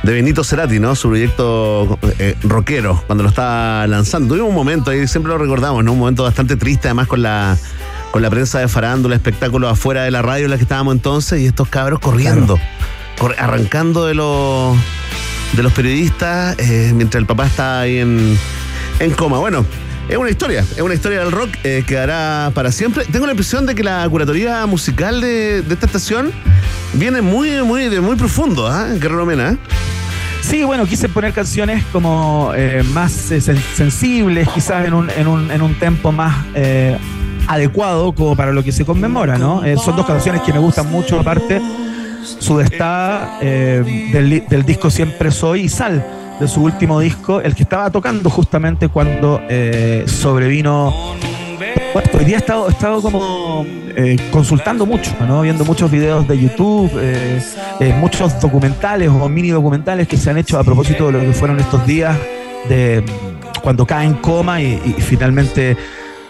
de Benito Cerati, ¿no? Su proyecto eh, rockero, cuando lo estaba lanzando. Tuvimos un momento ahí, siempre lo recordamos, ¿no? Un momento bastante triste, además con la con la prensa de farándula, espectáculos afuera de la radio en la que estábamos entonces, y estos cabros corriendo, arrancando de los de los periodistas, eh, mientras el papá está ahí en, en coma. Bueno, Es una historia, es una historia del rock, eh, quedará para siempre. Tengo la impresión de que la curatoría musical de, de esta estación viene muy, muy, de muy profundo, ¿ah? Guerrero Mena. Sí, bueno, quise poner canciones como eh, más eh, sen- sensibles, quizás en un, en un, en un tempo más eh, adecuado como para lo que se conmemora, ¿no? Eh, son dos canciones que me gustan mucho, aparte, Sudestada eh, del, disco Siempre Soy y Sal, de su último disco, el que estaba tocando justamente cuando eh, sobrevino hoy día he estado, estado como eh, consultando mucho, ¿no? viendo muchos videos de YouTube, muchos documentales o mini documentales que se han hecho a propósito de lo que fueron estos días de cuando cae en coma y finalmente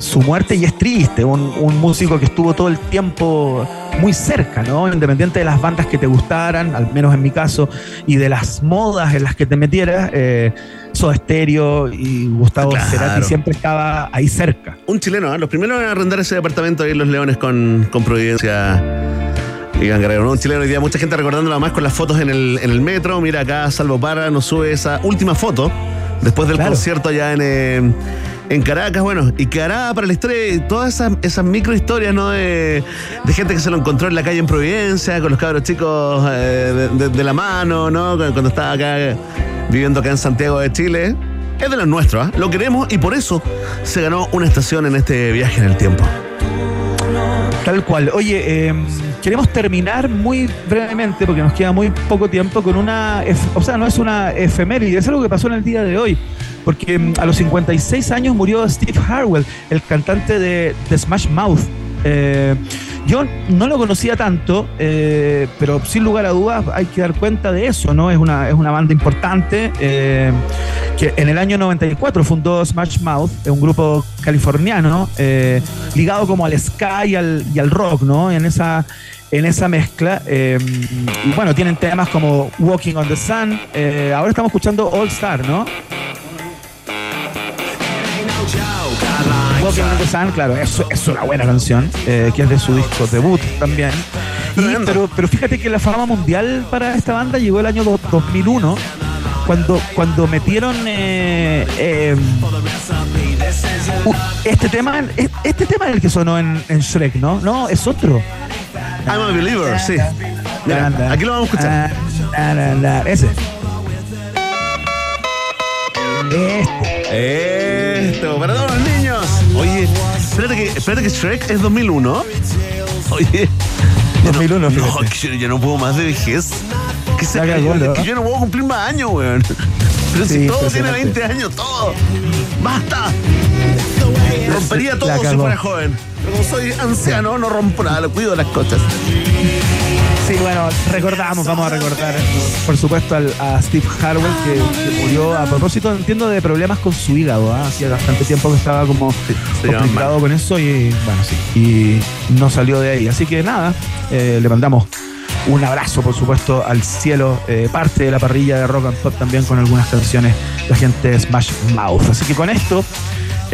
su muerte y es triste, un, un músico que estuvo todo el tiempo muy cerca, ¿no? Independiente de las bandas que te gustaran, al menos en mi caso, y de las modas en las que te metieras, eh, Soda Stereo y Gustavo Claro. Cerati siempre estaba ahí cerca. Un chileno, ¿ah? los primeros en arrendar ese departamento ahí en Los Leones con, con Providencia. Iván Guerrero, ¿no? Un chileno hoy día, mucha gente recordándolo más con las fotos en el, en el metro. Mira acá, Salvo Parra nos sube esa última foto después del Claro. concierto allá en, eh, en Caracas. Bueno, y quedará para historia y todas esas, micro historias, ¿no? De, gente que se lo encontró en la calle en Providencia, con los cabros chicos eh, de, la mano, ¿no? Cuando estaba acá viviendo acá en Santiago de Chile. Es de los nuestros, ¿ah? Lo queremos y por eso se ganó una estación en este viaje en el tiempo. Tal cual. Oye, eh, queremos terminar muy brevemente, porque nos queda muy poco tiempo, con una. O sea, no es una efeméride, es algo que pasó en el día de hoy. Porque mm, a los 56 años murió Steve Harwell, el cantante de, Smash Mouth. Eh, yo no lo conocía tanto, eh, pero sin lugar a dudas hay que dar cuenta de eso, ¿no? Es una, es una banda importante eh, que en el año 94 fundó Smash Mouth, un grupo californiano eh, ligado como al ska y al, rock, ¿no? En esa, en esa mezcla. y bueno, tienen temas como Walking on the Sun. ahora estamos escuchando All Star, ¿no? Walking the Sun, claro, eso es una buena canción, eh, que es de su disco debut también. Y- pero, pero fíjate que la fama mundial para esta banda llegó el año do- 2001, cuando, cuando metieron eh, eh, uh, este tema, es- este tema es el que sonó en, en Shrek, ¿no? No, es otro. I'm a believer, sí. Mira, aquí lo vamos a escuchar. Ese. Este. Esto, para todos los niños. Oye, espérate que, espérate que Shrek es 2001. Oye. 2001, No, que yo, yo no puedo más de vejez. Que, se, cagó, ¿no? que yo no puedo cumplir más años, weón. Pero si todo tiene impresionante. 20 años, todo. ¡Basta! Rompería todo si fuera joven. Pero como soy anciano, no rompo nada, lo cuido las cosas. Sí, bueno, recordamos, vamos a recordar, por supuesto, al- a Steve Harwell, que, que murió a propósito, entiendo, de problemas con su hígado. ¿ah? Hacía bastante tiempo que estaba como complicado con eso y, bueno, sí, y no salió de ahí. Así que nada, eh, le mandamos un abrazo, por supuesto, al cielo, eh, parte de la parrilla de rock and pop también con algunas canciones, la gente de Smash Mouth. Así que con esto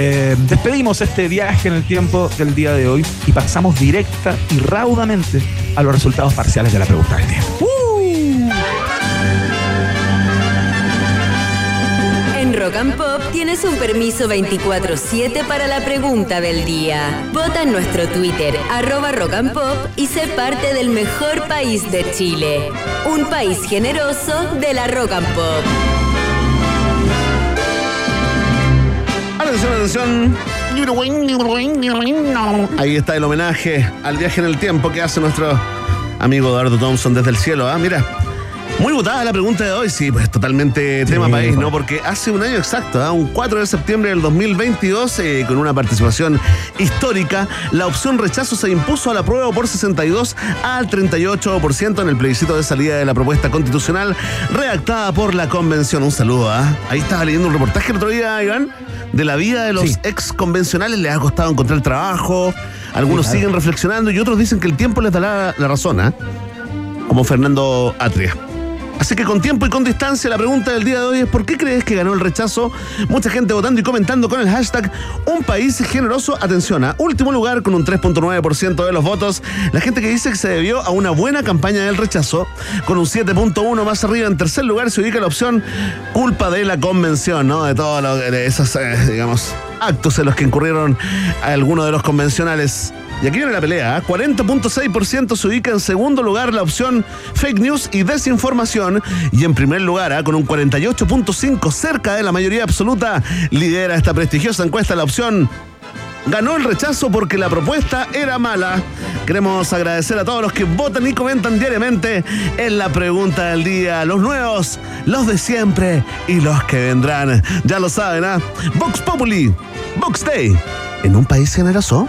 eh, despedimos este viaje en el tiempo del día de hoy y pasamos directa y raudamente a los resultados parciales de la pregunta del día. En Rock and Pop tienes un permiso 24-7 para la pregunta del día. Vota en nuestro Twitter, arroba Rock and Pop, y sé parte del mejor país de Chile. Un país generoso de la Rock and Pop. Atención, atención. Ahí está el homenaje al viaje en el tiempo que hace nuestro amigo Eduardo Thompson desde el cielo. Ah, mira. Muy votada la pregunta de hoy, sí, pues totalmente tema país, ¿no? Porque hace un año exacto, ¿ah? un 4 de septiembre del 2022, eh, con una participación histórica, la opción rechazo se impuso a la prueba por 62 al 38% en el plebiscito de salida de la propuesta constitucional redactada por la convención. Un saludo, ¿ah? Ahí estaba leyendo un reportaje el otro día, Iván, de la vida de los ex convencionales, les ha costado encontrar trabajo, algunos Sí, claro. siguen reflexionando y otros dicen que el tiempo les dará la razón, ¿ah? como Fernando Atria. Así que con tiempo y con distancia, la pregunta del día de hoy es ¿por qué crees que ganó el rechazo? Mucha gente votando y comentando con el hashtag Un país generoso. Atención, a último lugar con un 3.9% de los votos. La gente que dice que se debió a una buena campaña del rechazo, con un 7.1 más arriba. En tercer lugar se ubica la opción culpa de la convención, ¿no? De todas esas, eh, digamos, actos en los que incurrieron algunos de los convencionales. Y aquí viene la pelea. ¿eh? 40.6% se ubica en segundo lugar la opción fake news y desinformación. Y en primer lugar, ¿eh? con un 48.5% cerca de la mayoría absoluta, lidera esta prestigiosa encuesta la opción ganó el rechazo porque la propuesta era mala. Queremos agradecer a todos los que votan y comentan diariamente en la pregunta del día. Los nuevos, los de siempre y los que vendrán. Ya lo saben, ¿ah? Vox Populi, Vox Day, en un país generoso.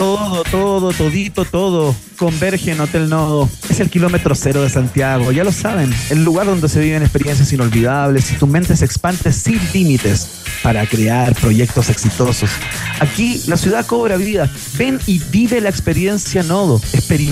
Todo, todo, todito, todo converge en Hotel Nodo. Es el kilómetro cero de Santiago, ya lo saben. El lugar donde se viven experiencias inolvidables y tu mente se expande sin límites para crear proyectos exitosos. Aquí la ciudad cobra vida. Ven y vive la experiencia Nodo.